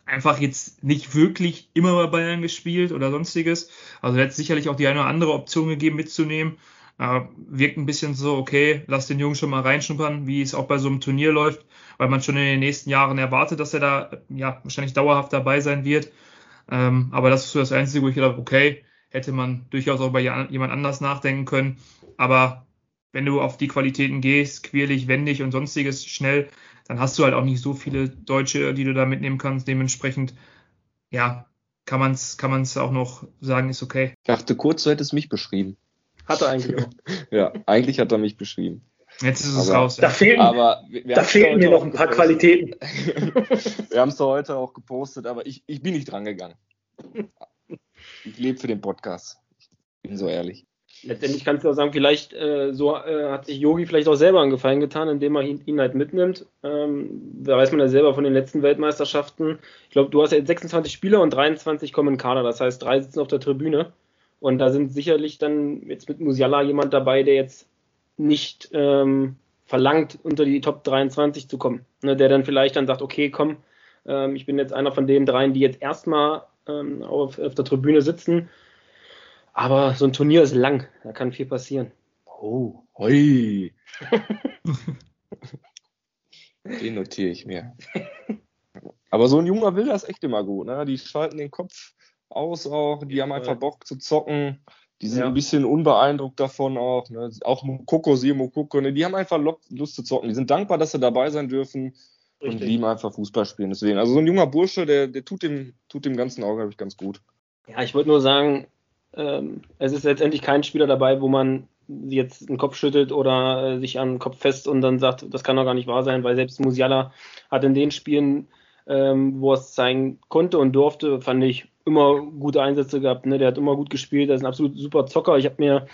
Einfach jetzt nicht wirklich immer bei Bayern gespielt oder sonstiges. Also er hat sicherlich auch die eine oder andere Option gegeben mitzunehmen. Aber wirkt ein bisschen so, okay, lass den Jungen schon mal reinschnuppern, wie es auch bei so einem Turnier läuft, weil man schon in den nächsten Jahren erwartet, dass er da ja wahrscheinlich dauerhaft dabei sein wird. Ähm, aber das ist so das Einzige, wo ich gedacht okay, hätte man durchaus auch bei jemand anders nachdenken können. Aber wenn du auf die Qualitäten gehst, quirlig, wendig und sonstiges schnell, dann hast du halt auch nicht so viele Deutsche, die du da mitnehmen kannst. Dementsprechend, ja, kann man es kann man's auch noch sagen, ist okay. Ich dachte kurz, du hättest mich beschrieben. Hat er eigentlich auch. ja, eigentlich hat er mich beschrieben. Jetzt ist es aber, raus. Da fehlen, aber wir, da fehlen mir noch ein paar Qualitäten. wir haben es heute auch gepostet, aber ich, ich bin nicht dran gegangen. Ich lebe für den Podcast. Ich bin so ehrlich letztendlich kannst du auch sagen, vielleicht äh, so äh, hat sich Yogi vielleicht auch selber einen Gefallen getan, indem er ihn, ihn halt mitnimmt. Ähm, da weiß man ja selber von den letzten Weltmeisterschaften. Ich glaube, du hast ja jetzt 26 Spieler und 23 kommen in Kader. Das heißt, drei sitzen auf der Tribüne. Und da sind sicherlich dann jetzt mit Musiala jemand dabei, der jetzt nicht ähm, verlangt, unter die Top 23 zu kommen. Ne, der dann vielleicht dann sagt, okay, komm, ähm, ich bin jetzt einer von den dreien, die jetzt erstmal ähm, auf, auf der Tribüne sitzen aber so ein Turnier ist lang, da kann viel passieren. Oh, hoi. Den notiere ich mir. Aber so ein Junger will das echt immer gut. Ne? Die schalten den Kopf aus auch, die haben einfach Bock zu zocken. Die sind ja. ein bisschen unbeeindruckt davon auch. Ne? Auch Mokoko, Sie Mokoko, ne? die haben einfach Lust zu zocken. Die sind dankbar, dass sie dabei sein dürfen Richtig. und lieben einfach Fußball spielen. Deswegen, also so ein junger Bursche, der, der tut dem, tut dem ganzen Auge, glaube ich, ganz gut. Ja, ich wollte nur sagen, ähm, es ist letztendlich kein Spieler dabei, wo man jetzt den Kopf schüttelt oder äh, sich an den Kopf fest und dann sagt, das kann doch gar nicht wahr sein, weil selbst Musiala hat in den Spielen, ähm, wo er es zeigen konnte und durfte, fand ich immer gute Einsätze gehabt. Ne? Der hat immer gut gespielt, der ist ein absolut super Zocker. Ich habe mir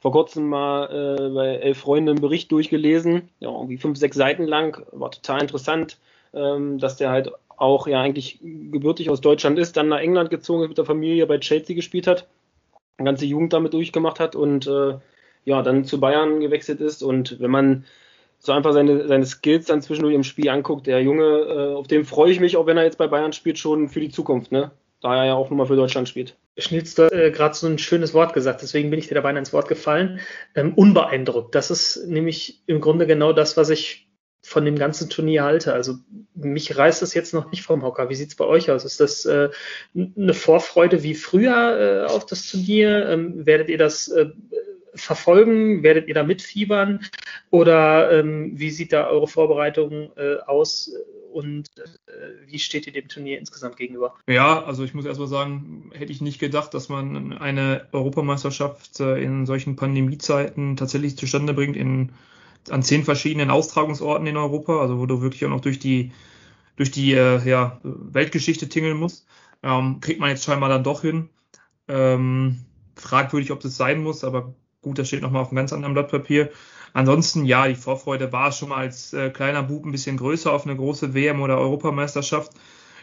vor kurzem mal äh, bei Elf Freunden einen Bericht durchgelesen, ja, irgendwie fünf, sechs Seiten lang, war total interessant, ähm, dass der halt auch ja eigentlich gebürtig aus Deutschland ist, dann nach England gezogen ist, mit der Familie bei Chelsea gespielt hat, eine ganze Jugend damit durchgemacht hat und äh, ja, dann zu Bayern gewechselt ist. Und wenn man so einfach seine, seine Skills dann zwischendurch im Spiel anguckt, der Junge, äh, auf den freue ich mich, auch wenn er jetzt bei Bayern spielt, schon für die Zukunft, ne? Da er ja auch nochmal für Deutschland spielt. Schnitz, du äh, gerade so ein schönes Wort gesagt, deswegen bin ich dir dabei ins Wort gefallen. Ähm, unbeeindruckt. Das ist nämlich im Grunde genau das, was ich von dem ganzen Turnier halte. Also mich reißt das jetzt noch nicht vom Hocker. Wie sieht's bei euch aus? Ist das äh, eine Vorfreude wie früher äh, auf das Turnier? Ähm, werdet ihr das äh, verfolgen? Werdet ihr da mitfiebern? Oder ähm, wie sieht da eure Vorbereitung äh, aus? Und äh, wie steht ihr dem Turnier insgesamt gegenüber? Ja, also ich muss erstmal sagen, hätte ich nicht gedacht, dass man eine Europameisterschaft äh, in solchen Pandemiezeiten tatsächlich zustande bringt in an zehn verschiedenen Austragungsorten in Europa, also wo du wirklich auch noch durch die durch die äh, ja, Weltgeschichte tingeln musst. Ähm, kriegt man jetzt scheinbar dann doch hin. Ähm, fragwürdig, ob das sein muss, aber Gut, das steht nochmal auf einem ganz anderen Blatt Papier. Ansonsten, ja, die Vorfreude war schon mal als äh, kleiner Bub ein bisschen größer auf eine große WM oder Europameisterschaft.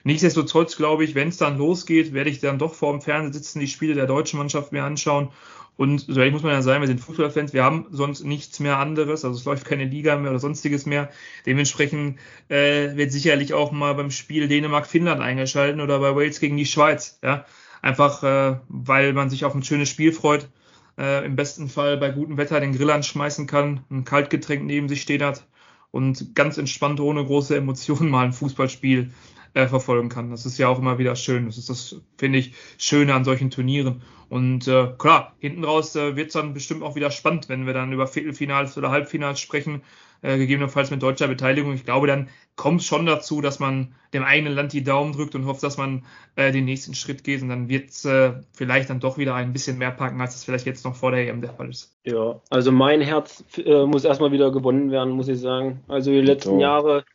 Nichtsdestotrotz glaube ich, wenn es dann losgeht, werde ich dann doch vor dem Fernseher sitzen, die Spiele der deutschen Mannschaft mir anschauen. Und so ehrlich muss man ja sagen, wir sind Fußballfans, wir haben sonst nichts mehr anderes, also es läuft keine Liga mehr oder sonstiges mehr. Dementsprechend äh, wird sicherlich auch mal beim Spiel Dänemark-Finnland eingeschalten oder bei Wales gegen die Schweiz. Ja? Einfach, äh, weil man sich auf ein schönes Spiel freut äh, im besten Fall bei gutem Wetter den Grill anschmeißen kann, ein Kaltgetränk neben sich stehen hat und ganz entspannt ohne große Emotionen mal ein Fußballspiel äh, verfolgen kann. Das ist ja auch immer wieder schön. Das ist das, finde ich, Schöne an solchen Turnieren. Und äh, klar, hinten raus äh, wird es dann bestimmt auch wieder spannend, wenn wir dann über Viertelfinals oder Halbfinals sprechen, äh, gegebenenfalls mit deutscher Beteiligung. Ich glaube, dann kommt es schon dazu, dass man dem eigenen Land die Daumen drückt und hofft, dass man äh, den nächsten Schritt geht. Und dann wird es äh, vielleicht dann doch wieder ein bisschen mehr packen, als es vielleicht jetzt noch vor der EM der Fall ist. Ja, also mein Herz äh, muss erstmal wieder gewonnen werden, muss ich sagen. Also die letzten so. Jahre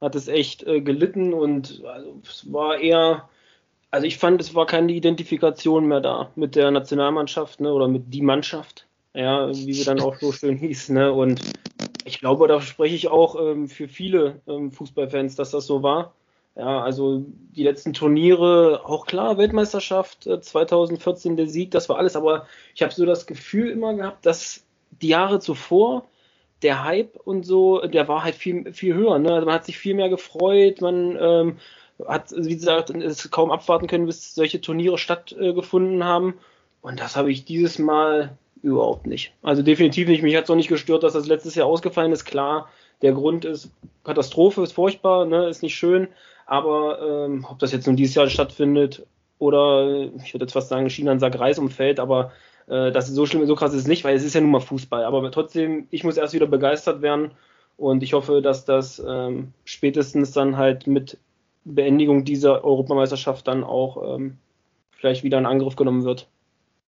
hat es echt äh, gelitten und also, es war eher also ich fand, es war keine Identifikation mehr da mit der Nationalmannschaft ne, oder mit die Mannschaft, ja, wie sie dann auch so schön hieß. Ne, und ich glaube, da spreche ich auch ähm, für viele ähm, Fußballfans, dass das so war. Ja, also die letzten Turniere, auch klar, Weltmeisterschaft äh, 2014 der Sieg, das war alles, aber ich habe so das Gefühl immer gehabt, dass die Jahre zuvor der Hype und so, der war halt viel, viel höher. Ne? Also man hat sich viel mehr gefreut, man ähm, hat, wie gesagt, es kaum abwarten können, bis solche Turniere stattgefunden haben. Und das habe ich dieses Mal überhaupt nicht. Also definitiv nicht. Mich hat es auch nicht gestört, dass das letztes Jahr ausgefallen ist. Klar, der Grund ist Katastrophe, ist furchtbar, ne, ist nicht schön. Aber ähm, ob das jetzt nun dieses Jahr stattfindet oder ich würde jetzt fast sagen, China ein Sack Reis umfällt, aber äh, das ist so schlimm, so krass ist es nicht, weil es ist ja nun mal Fußball. Aber trotzdem, ich muss erst wieder begeistert werden und ich hoffe, dass das ähm, spätestens dann halt mit Beendigung dieser Europameisterschaft dann auch ähm, vielleicht wieder in Angriff genommen wird.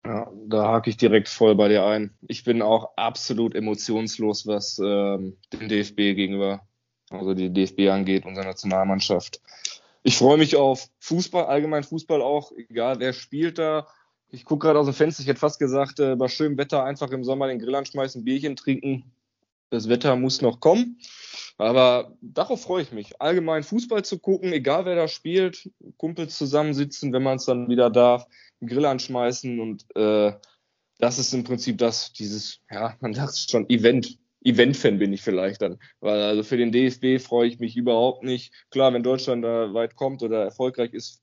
Ja, da hake ich direkt voll bei dir ein. Ich bin auch absolut emotionslos, was ähm, den DFB gegenüber, also die DFB angeht, unsere Nationalmannschaft. Ich freue mich auf Fußball, allgemein Fußball auch, egal wer spielt da. Ich gucke gerade aus dem Fenster, ich hätte fast gesagt, äh, bei schönem Wetter einfach im Sommer den Grill anschmeißen, Bierchen trinken. Das Wetter muss noch kommen. Aber darauf freue ich mich. Allgemein Fußball zu gucken, egal wer da spielt, Kumpels zusammensitzen, wenn man es dann wieder darf einen Grill anschmeißen und äh, das ist im Prinzip das, dieses, ja, man sagt es schon, Event. Event-Fan bin ich vielleicht dann. Weil also für den DFB freue ich mich überhaupt nicht. Klar, wenn Deutschland da weit kommt oder erfolgreich ist,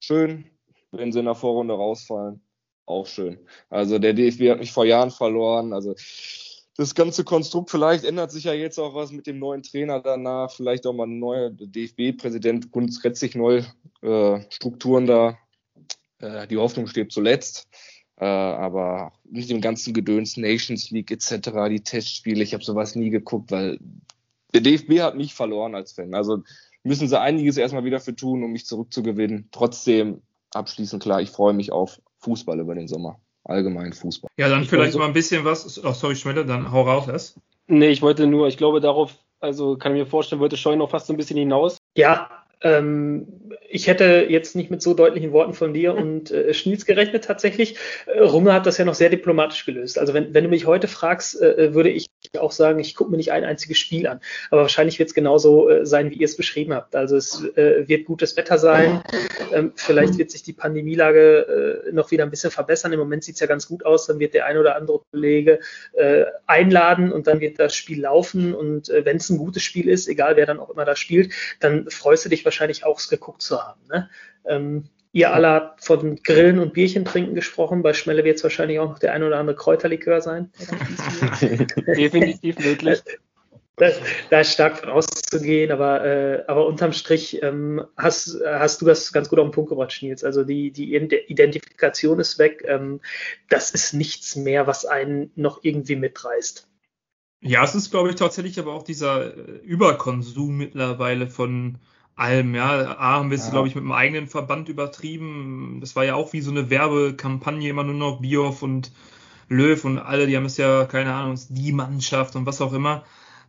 schön. Wenn sie in der Vorrunde rausfallen, auch schön. Also der DFB hat mich vor Jahren verloren. Also das ganze Konstrukt, vielleicht ändert sich ja jetzt auch was mit dem neuen Trainer danach, vielleicht auch mal ein neuer DFB-Präsident grundsätzlich neue äh, Strukturen da. Äh, die Hoffnung steht zuletzt. Äh, aber mit dem ganzen Gedöns Nations League etc., die Testspiele, ich habe sowas nie geguckt, weil der DFB hat mich verloren als Fan. Also müssen sie einiges erstmal wieder für tun, um mich zurückzugewinnen. Trotzdem abschließend klar, ich freue mich auf Fußball über den Sommer. Allgemein Fußball. Ja, dann ich vielleicht so mal ein bisschen was. Oh, sorry, Schmelle, dann hau raus erst. Nee, ich wollte nur, ich glaube darauf, also kann ich mir vorstellen, wollte Scheu noch fast so ein bisschen hinaus. Ja, ich hätte jetzt nicht mit so deutlichen Worten von dir und äh, Schniels gerechnet tatsächlich. Äh, Rumme hat das ja noch sehr diplomatisch gelöst. Also wenn, wenn du mich heute fragst, äh, äh würde ich auch sagen, ich gucke mir nicht ein einziges Spiel an. Aber wahrscheinlich wird es genauso äh, sein, wie ihr es beschrieben habt. Also es äh, wird gutes Wetter sein. Ähm, vielleicht wird sich die Pandemielage äh, noch wieder ein bisschen verbessern. Im Moment sieht es ja ganz gut aus. Dann wird der ein oder andere Kollege einladen und dann wird das Spiel laufen. Und wenn es ein gutes Spiel ist, egal wer dann auch immer da spielt, dann freust du dich wahrscheinlich auch, es geguckt zu haben. Ne? Ähm, ihr alle habt von Grillen und Bierchen trinken gesprochen. Bei Schmelle wird es wahrscheinlich auch noch der ein oder andere Kräuterlikör sein. Definitiv möglich. Da, da, ist stark von auszugehen, aber, äh, aber unterm Strich ähm, hast, hast du das ganz gut auf den Punkt gebracht, Nils. Also die, die Identifikation ist weg. Ähm, das ist nichts mehr, was einen noch irgendwie mitreißt. Ja, es ist, glaube ich, tatsächlich aber auch dieser äh, Überkonsum mittlerweile von allem, ja. A haben wir es, ja. glaube ich, mit dem eigenen Verband übertrieben. Das war ja auch wie so eine Werbekampagne, immer nur noch Bioff und Löw und alle, die haben es ja, keine Ahnung, die Mannschaft und was auch immer.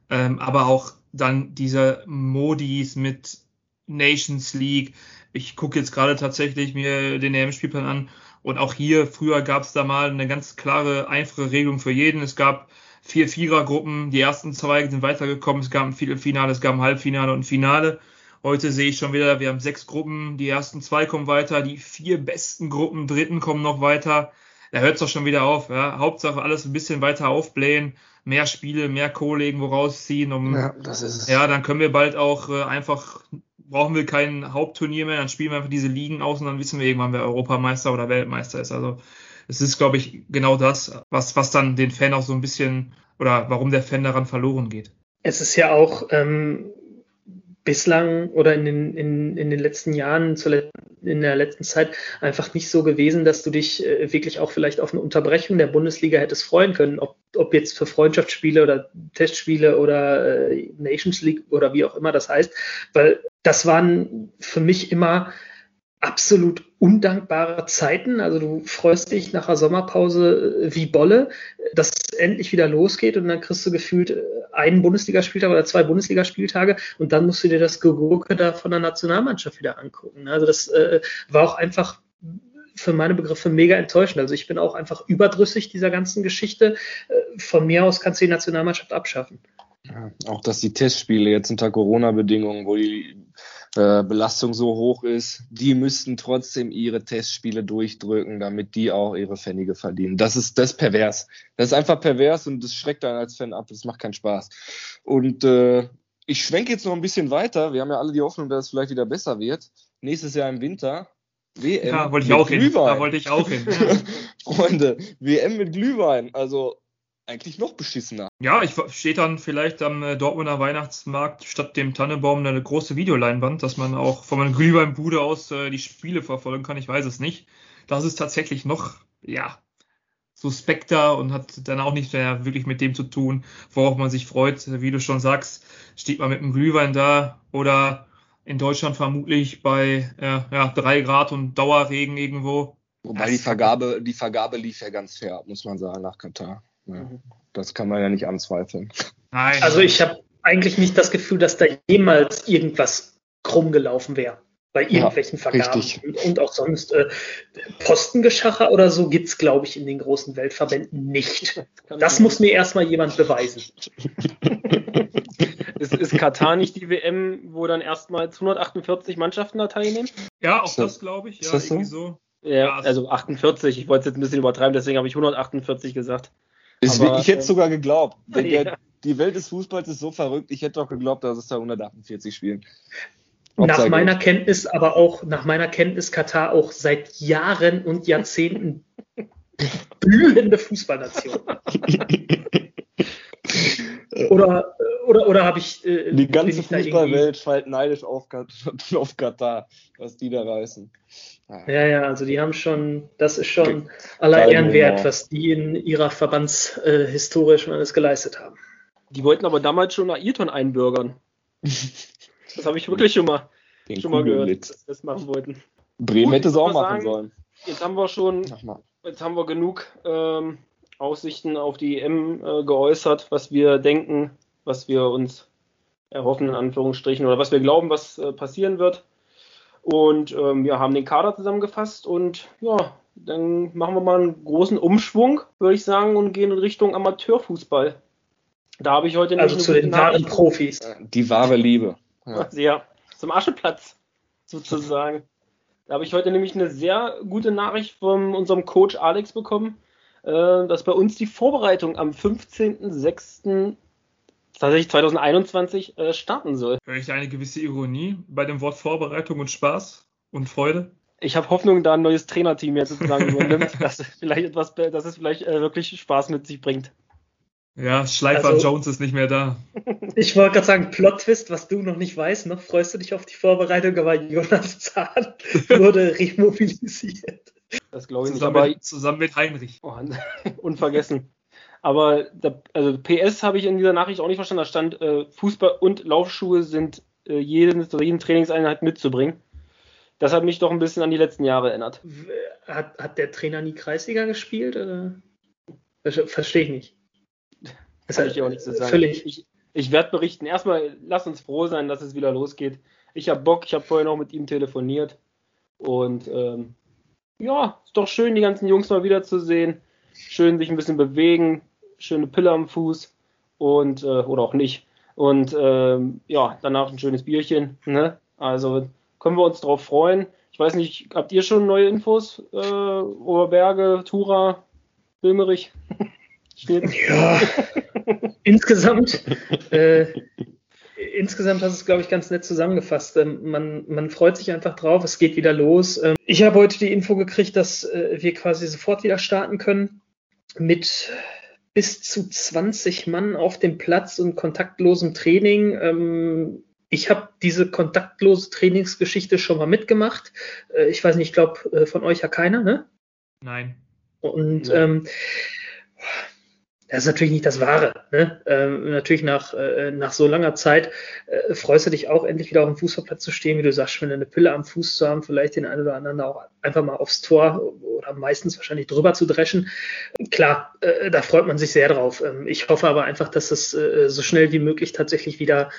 Ähm, aber auch dann dieser Modis mit Nations League. Ich gucke jetzt gerade tatsächlich mir den EM-Spielplan an und auch hier, früher gab es da mal eine ganz klare, einfache Regelung für jeden. Es gab vier Vierergruppen, die ersten zwei sind weitergekommen, es gab ein Viertelfinale, es gab ein Halbfinale und ein Finale. Heute sehe ich schon wieder, wir haben sechs Gruppen, die ersten zwei kommen weiter, die vier besten Gruppen, dritten kommen noch weiter. Da hört es doch schon wieder auf. Ja? Hauptsache alles ein bisschen weiter aufblähen, mehr Spiele, mehr Kohle irgendwo rausziehen. Um, ja, das ist es. ja, dann können wir bald auch äh, einfach, brauchen wir kein Hauptturnier mehr, dann spielen wir einfach diese Ligen aus und dann wissen wir irgendwann, wer Europameister oder Weltmeister ist. Also es ist, glaube ich, genau das, was, was dann den Fan auch so ein bisschen oder warum der Fan daran verloren geht. Es ist ja auch, ähm, bislang oder in den, in, in den letzten Jahren, in der letzten Zeit einfach nicht so gewesen, dass du dich äh, wirklich auch vielleicht auf eine Unterbrechung der Bundesliga hättest freuen können, ob, ob jetzt für Freundschaftsspiele oder Testspiele oder äh, Nations League oder wie auch immer das heißt, weil das waren für mich immer absolut undankbare Zeiten. Also du freust dich nach der Sommerpause äh, wie Bolle, dass es endlich wieder losgeht und dann kriegst du gefühlt äh, einen Bundesligaspieltag oder zwei Bundesligaspieltage und dann musst du dir das Gegurke da von der Nationalmannschaft wieder angucken. Also das äh, war auch einfach für meine Begriffe mega enttäuschend. Also ich bin auch einfach überdrüssig dieser ganzen Geschichte. Äh, von mir aus kannst du die Nationalmannschaft abschaffen. Ja, auch dass die Testspiele jetzt unter Corona-Bedingungen, wo die äh, Belastung so hoch ist, die müssten trotzdem ihre Testspiele durchdrücken, damit die auch ihre Pfennige verdienen. Das ist das ist pervers. Das ist einfach pervers und das schreckt einen als Fan ab. Das macht keinen Spaß. Und äh, ich schwenke jetzt noch ein bisschen weiter. Wir haben ja alle die Hoffnung, dass es vielleicht wieder besser wird. Nächstes Jahr im Winter. WM ja, wollte ich auch Glühwein. hin. Da wollte ich auch hin. Freunde, WM mit Glühwein. Also eigentlich noch beschissener. Ja, ich stehe dann vielleicht am äh, Dortmunder Weihnachtsmarkt statt dem Tannenbaum eine große Videoleinwand, dass man auch von meiner Glühweinbude aus äh, die Spiele verfolgen kann. Ich weiß es nicht. Das ist tatsächlich noch, ja, suspekter und hat dann auch nicht mehr wirklich mit dem zu tun, worauf man sich freut. Wie du schon sagst, steht man mit einem Glühwein da oder in Deutschland vermutlich bei äh, ja, drei Grad und Dauerregen irgendwo. Wobei die Vergabe, die Vergabe lief ja ganz fair, muss man sagen, nach Katar. Ja, mhm. das kann man ja nicht anzweifeln. Nein. Also ich habe eigentlich nicht das Gefühl, dass da jemals irgendwas krumm gelaufen wäre bei irgendwelchen ja, Vergaben. Richtig. Und auch sonst äh, Postengeschacher oder so gibt es, glaube ich, in den großen Weltverbänden nicht. Das muss mir erstmal jemand beweisen. ist, ist Katar nicht die WM, wo dann erstmals 148 Mannschaften da teilnehmen? Ja, auch das glaube ich. Ja, irgendwie so. Ja, also 48. Ich wollte es jetzt ein bisschen übertreiben, deswegen habe ich 148 gesagt. Ist, Aber, ich hätte es sogar geglaubt. Ja. die Welt des Fußballs ist so verrückt. Ich hätte doch geglaubt, dass es da 148 spielen. Nach meiner Kenntnis, aber auch nach meiner Kenntnis Katar auch seit Jahren und Jahrzehnten blühende Fußballnation. Oder, oder, oder habe ich. Äh, die ganze Fußballwelt fällt neidisch auf, auf Katar, was die da reißen. Ja, ja, also die haben schon, das ist schon aller Ehren wert, was die in ihrer Verbandshistorie äh, schon alles geleistet haben. Die wollten aber damals schon Ayrton einbürgern. das habe ich wirklich schon mal, schon mal gehört, dass das machen wollten. Bremen Gut, hätte es auch machen sagen, sollen. Jetzt haben wir schon, jetzt haben wir genug ähm, Aussichten auf die EM äh, geäußert, was wir denken, was wir uns erhoffen, in Anführungsstrichen, oder was wir glauben, was äh, passieren wird. Und ähm, wir haben den Kader zusammengefasst und ja, dann machen wir mal einen großen Umschwung, würde ich sagen, und gehen in Richtung Amateurfußball. Da habe ich heute also zu den wahren Profis. Die wahre Liebe. Ja. ja, zum Ascheplatz sozusagen. Da habe ich heute nämlich eine sehr gute Nachricht von unserem Coach Alex bekommen, äh, dass bei uns die Vorbereitung am 15.06 tatsächlich 2021 äh, starten soll. Höre ich eine gewisse Ironie bei dem Wort Vorbereitung und Spaß und Freude? Ich habe Hoffnung, da ein neues Trainerteam jetzt sozusagen übernimmt, dass vielleicht etwas, dass es vielleicht äh, wirklich Spaß mit sich bringt. Ja, Schleifer also, Jones ist nicht mehr da. Ich wollte gerade sagen, Plot-Twist, was du noch nicht weißt, noch freust du dich auf die Vorbereitung, aber Jonas Zahn wurde remobilisiert. Das glaube ich zusammen nicht. Aber mit, zusammen mit Heinrich. Oh, unvergessen. Aber da, also PS habe ich in dieser Nachricht auch nicht verstanden. Da stand, äh, Fußball und Laufschuhe sind äh, jeden, jeden Trainingseinheit mitzubringen. Das hat mich doch ein bisschen an die letzten Jahre erinnert. Hat, hat der Trainer nie Kreisliga gespielt? Oder? Verstehe ich nicht. Das kann ich auch nicht so sagen. Völlig. Ich, ich werde berichten. Erstmal, lass uns froh sein, dass es wieder losgeht. Ich habe Bock, ich habe vorher noch mit ihm telefoniert. Und ähm, ja, ist doch schön, die ganzen Jungs mal wiederzusehen schön sich ein bisschen bewegen, schöne Pille am Fuß und äh, oder auch nicht. Und ähm, ja, danach ein schönes Bierchen. Ne? Also können wir uns darauf freuen. Ich weiß nicht, habt ihr schon neue Infos? Äh, Oberberge, Tura, Wilmerich? ja, insgesamt äh, insgesamt hast du es, glaube ich, ganz nett zusammengefasst. Ähm, man, man freut sich einfach drauf, es geht wieder los. Ähm, ich habe heute die Info gekriegt, dass äh, wir quasi sofort wieder starten können mit bis zu 20 Mann auf dem Platz und kontaktlosem Training. Ähm, ich habe diese kontaktlose Trainingsgeschichte schon mal mitgemacht. Äh, ich weiß nicht, ich glaube, äh, von euch ja keiner, ne? Nein. Und ja. ähm, das ist natürlich nicht das Wahre. Ne? Ähm, natürlich nach, äh, nach so langer Zeit äh, freust du dich auch endlich wieder auf dem Fußballplatz zu stehen, wie du sagst, wenn eine Pille am Fuß zu haben, vielleicht den einen oder anderen auch einfach mal aufs Tor oder meistens wahrscheinlich drüber zu dreschen. Klar, äh, da freut man sich sehr drauf. Ähm, ich hoffe aber einfach, dass es äh, so schnell wie möglich tatsächlich wieder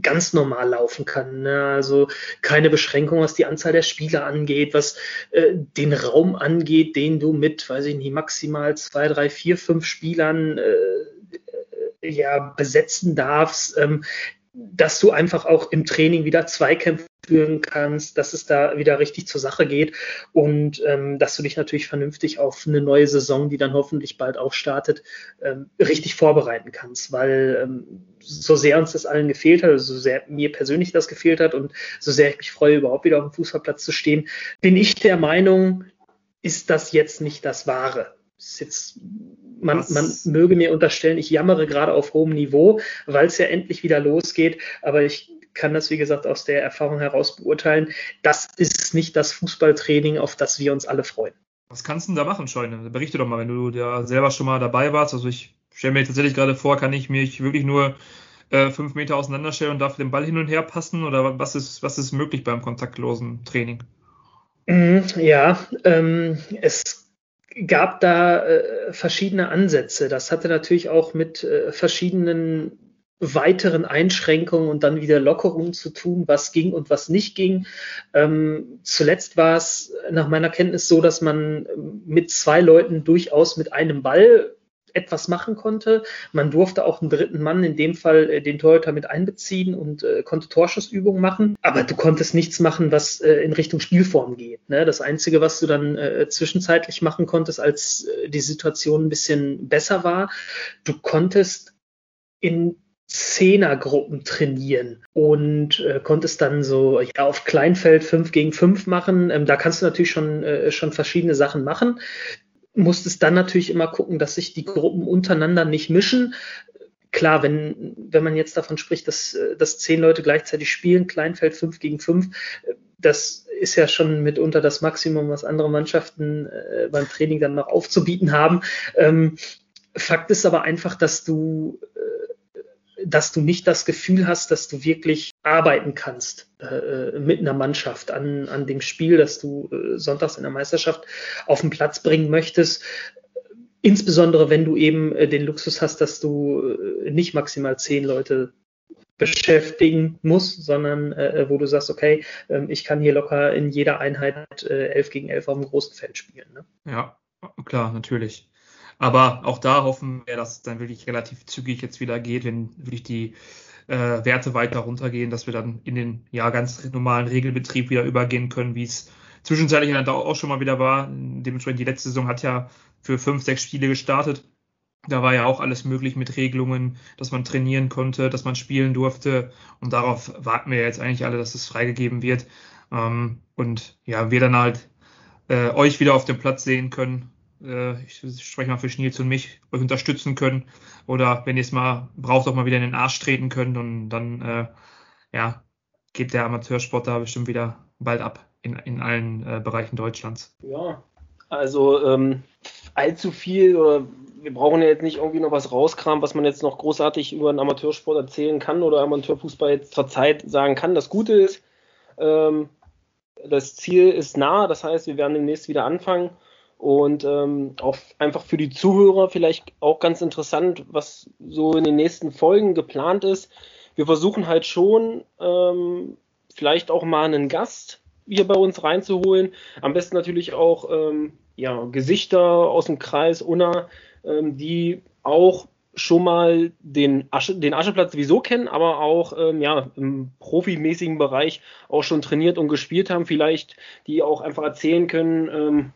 ganz normal laufen kann. Ne? Also keine Beschränkung, was die Anzahl der Spieler angeht, was äh, den Raum angeht, den du mit, weiß ich nicht, maximal zwei, drei, vier, fünf Spielern äh, äh ja besetzen darfst. Ähm, dass du einfach auch im Training wieder Zweikämpfe führen kannst, dass es da wieder richtig zur Sache geht und ähm, dass du dich natürlich vernünftig auf eine neue Saison, die dann hoffentlich bald auch startet, ähm, richtig vorbereiten kannst, weil ähm, so sehr uns das allen gefehlt hat, also so sehr mir persönlich das gefehlt hat und so sehr ich mich freue, überhaupt wieder auf dem Fußballplatz zu stehen, bin ich der Meinung, ist das jetzt nicht das Wahre. Ist jetzt man, man möge mir unterstellen, ich jammere gerade auf hohem Niveau, weil es ja endlich wieder losgeht. Aber ich kann das, wie gesagt, aus der Erfahrung heraus beurteilen. Das ist nicht das Fußballtraining, auf das wir uns alle freuen. Was kannst du denn da machen, Scheune? Berichte doch mal, wenn du da selber schon mal dabei warst. Also ich stelle mir tatsächlich gerade vor, kann ich mich wirklich nur äh, fünf Meter auseinanderstellen und darf den Ball hin und her passen? Oder was ist, was ist möglich beim kontaktlosen Training? Mhm, ja, ähm, es gab da äh, verschiedene Ansätze. Das hatte natürlich auch mit äh, verschiedenen weiteren Einschränkungen und dann wieder Lockerungen zu tun, was ging und was nicht ging. Ähm, zuletzt war es nach meiner Kenntnis so, dass man mit zwei Leuten durchaus mit einem Ball etwas machen konnte. Man durfte auch einen dritten Mann, in dem Fall äh, den Torhüter, mit einbeziehen und äh, konnte Torschussübungen machen. Aber du konntest nichts machen, was äh, in Richtung Spielform geht. Ne? Das Einzige, was du dann äh, zwischenzeitlich machen konntest, als äh, die Situation ein bisschen besser war, du konntest in Zehnergruppen trainieren und äh, konntest dann so ja, auf Kleinfeld 5 gegen 5 machen. Ähm, da kannst du natürlich schon, äh, schon verschiedene Sachen machen musstest dann natürlich immer gucken, dass sich die Gruppen untereinander nicht mischen. klar, wenn, wenn man jetzt davon spricht, dass, dass zehn Leute gleichzeitig spielen, Kleinfeld fünf gegen fünf, das ist ja schon mitunter das Maximum, was andere Mannschaften äh, beim Training dann noch aufzubieten haben. Ähm, Fakt ist aber einfach, dass du, äh, dass du nicht das Gefühl hast, dass du wirklich arbeiten kannst äh, mit einer Mannschaft an, an dem Spiel, das du äh, sonntags in der Meisterschaft auf den Platz bringen möchtest. Insbesondere wenn du eben äh, den Luxus hast, dass du äh, nicht maximal zehn Leute beschäftigen musst, sondern äh, wo du sagst, okay, äh, ich kann hier locker in jeder Einheit äh, 11 gegen 11 auf dem großen Feld spielen. Ne? Ja, klar, natürlich. Aber auch da hoffen wir, dass es dann wirklich relativ zügig jetzt wieder geht, wenn wirklich die äh, Werte weiter runtergehen, dass wir dann in den ja ganz normalen Regelbetrieb wieder übergehen können, wie es zwischenzeitlich dann auch schon mal wieder war. Dementsprechend die letzte Saison hat ja für fünf, sechs Spiele gestartet. Da war ja auch alles möglich mit Regelungen, dass man trainieren konnte, dass man spielen durfte. Und darauf warten wir jetzt eigentlich alle, dass es freigegeben wird. Ähm, und ja, wir dann halt äh, euch wieder auf dem Platz sehen können. Äh, ich spreche mal für Schniels und mich, euch unterstützen können. Oder wenn ihr es mal braucht, auch mal wieder in den Arsch treten könnt. Und dann, äh, ja, geht der Amateursport da bestimmt wieder bald ab in, in allen äh, Bereichen Deutschlands. Ja, also ähm, allzu viel oder wir brauchen ja jetzt nicht irgendwie noch was rauskramen, was man jetzt noch großartig über einen Amateursport erzählen kann oder Amateurfußball jetzt zur Zeit sagen kann. Das Gute ist, ähm, das Ziel ist nah, das heißt, wir werden demnächst wieder anfangen und ähm, auch einfach für die Zuhörer vielleicht auch ganz interessant, was so in den nächsten Folgen geplant ist. Wir versuchen halt schon, ähm, vielleicht auch mal einen Gast hier bei uns reinzuholen. Am besten natürlich auch ähm, ja, Gesichter aus dem Kreis Unna, ähm, die auch schon mal den, Asche, den Ascheplatz sowieso kennen, aber auch ähm, ja, im profimäßigen Bereich auch schon trainiert und gespielt haben. Vielleicht die auch einfach erzählen können, ähm,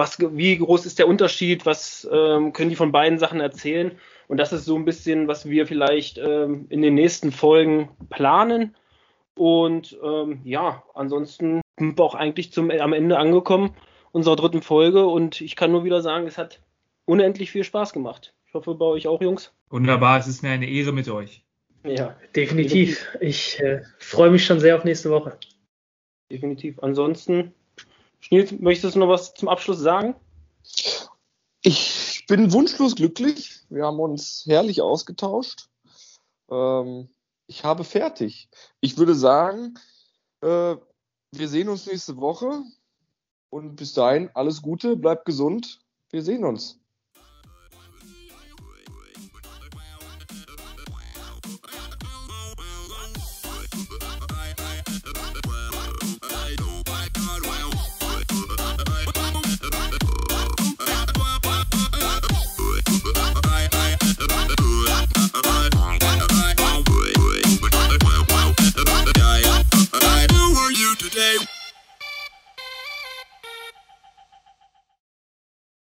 was, wie groß ist der Unterschied, was ähm, können die von beiden Sachen erzählen. Und das ist so ein bisschen, was wir vielleicht ähm, in den nächsten Folgen planen. Und ähm, ja, ansonsten sind wir auch eigentlich zum, am Ende angekommen unserer dritten Folge. Und ich kann nur wieder sagen, es hat unendlich viel Spaß gemacht. Ich hoffe bei euch auch, Jungs. Wunderbar, es ist mir eine Ehre mit euch. Ja, definitiv. Ich äh, freue mich schon sehr auf nächste Woche. Definitiv. Ansonsten, Schniels, möchtest du noch was zum Abschluss sagen? Ich bin wunschlos glücklich. Wir haben uns herrlich ausgetauscht. Ähm, ich habe fertig. Ich würde sagen, äh, wir sehen uns nächste Woche. Und bis dahin alles Gute, bleibt gesund. Wir sehen uns.